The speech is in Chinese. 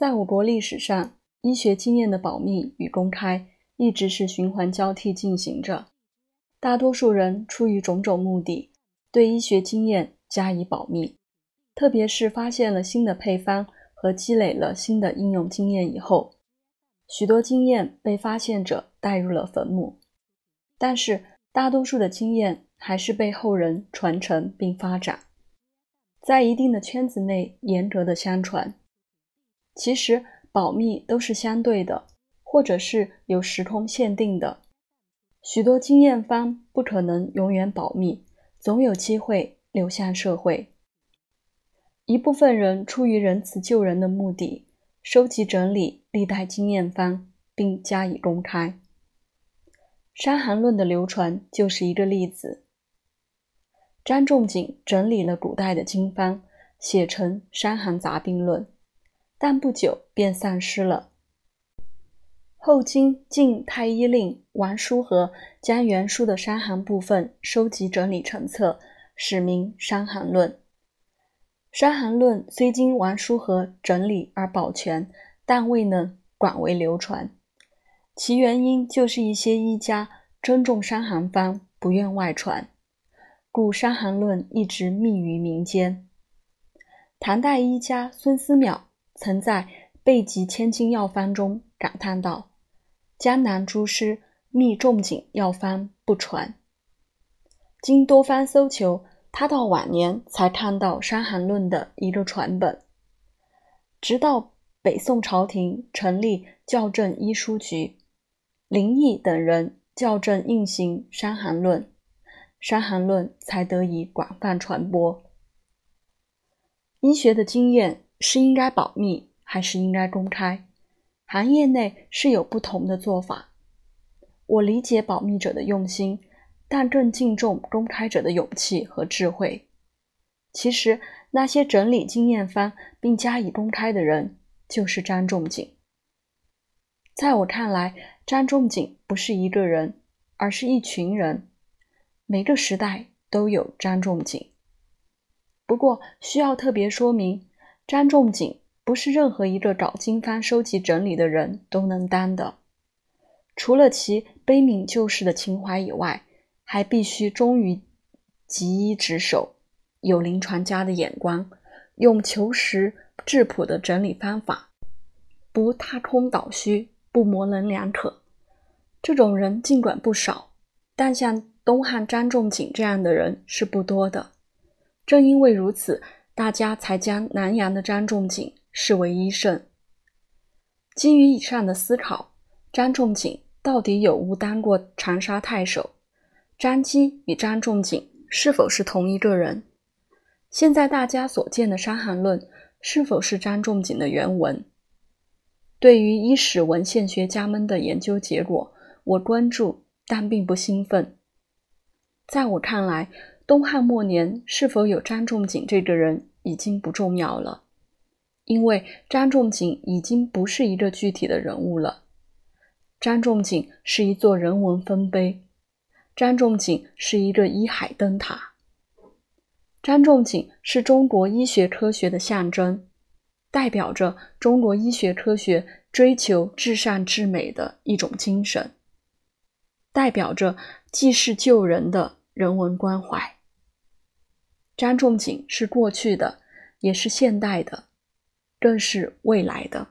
在我国历史上，医学经验的保密与公开一直是循环交替进行着。大多数人出于种种目的，对医学经验加以保密，特别是发现了新的配方和积累了新的应用经验以后，许多经验被发现者带入了坟墓。但是，大多数的经验还是被后人传承并发展，在一定的圈子内严格的相传。其实，保密都是相对的，或者是有时空限定的。许多经验方不可能永远保密，总有机会流向社会。一部分人出于仁慈救人的目的，收集整理历代经验方，并加以公开。《伤寒论》的流传就是一个例子。张仲景整理了古代的经方，写成《伤寒杂病论》，但不久便丧失了。后经晋太医令王叔和将原书的伤寒部分收集整理成册，史名《伤寒论》。《伤寒论》虽经王叔和整理而保全，但未能广为流传。其原因就是一些医家珍重伤寒方，不愿外传，故《伤寒论》一直秘于民间。唐代医家孙思邈曾在《备急千金药方》中感叹道。江南诸师密仲景药方不传，经多方搜求，他到晚年才看到《伤寒论》的一个传本。直到北宋朝廷成立校正医书局，林毅等人校正印行《伤寒论》，《伤寒论》才得以广泛传播。医学的经验是应该保密，还是应该公开？行业内是有不同的做法，我理解保密者的用心，但更敬重公开者的勇气和智慧。其实，那些整理经验方并加以公开的人，就是张仲景。在我看来，张仲景不是一个人，而是一群人，每个时代都有张仲景。不过，需要特别说明，张仲景。不是任何一个搞经方收集整理的人都能当的，除了其悲悯救世的情怀以外，还必须忠于集医职守，有临床家的眼光，用求实质朴的整理方法，不踏空倒虚，不模棱两可。这种人尽管不少，但像东汉张仲景这样的人是不多的。正因为如此，大家才将南阳的张仲景。视为医圣。基于以上的思考，张仲景到底有无当过长沙太守？张基与张仲景是否是同一个人？现在大家所见的《伤寒论》是否是张仲景的原文？对于医史文献学家们的研究结果，我关注但并不兴奋。在我看来，东汉末年是否有张仲景这个人已经不重要了。因为张仲景已经不是一个具体的人物了，张仲景是一座人文丰碑，张仲景是一个医海灯塔，张仲景是中国医学科学的象征，代表着中国医学科学追求至善至美的一种精神，代表着济世救人的人文关怀。张仲景是过去的，也是现代的。更是未来的。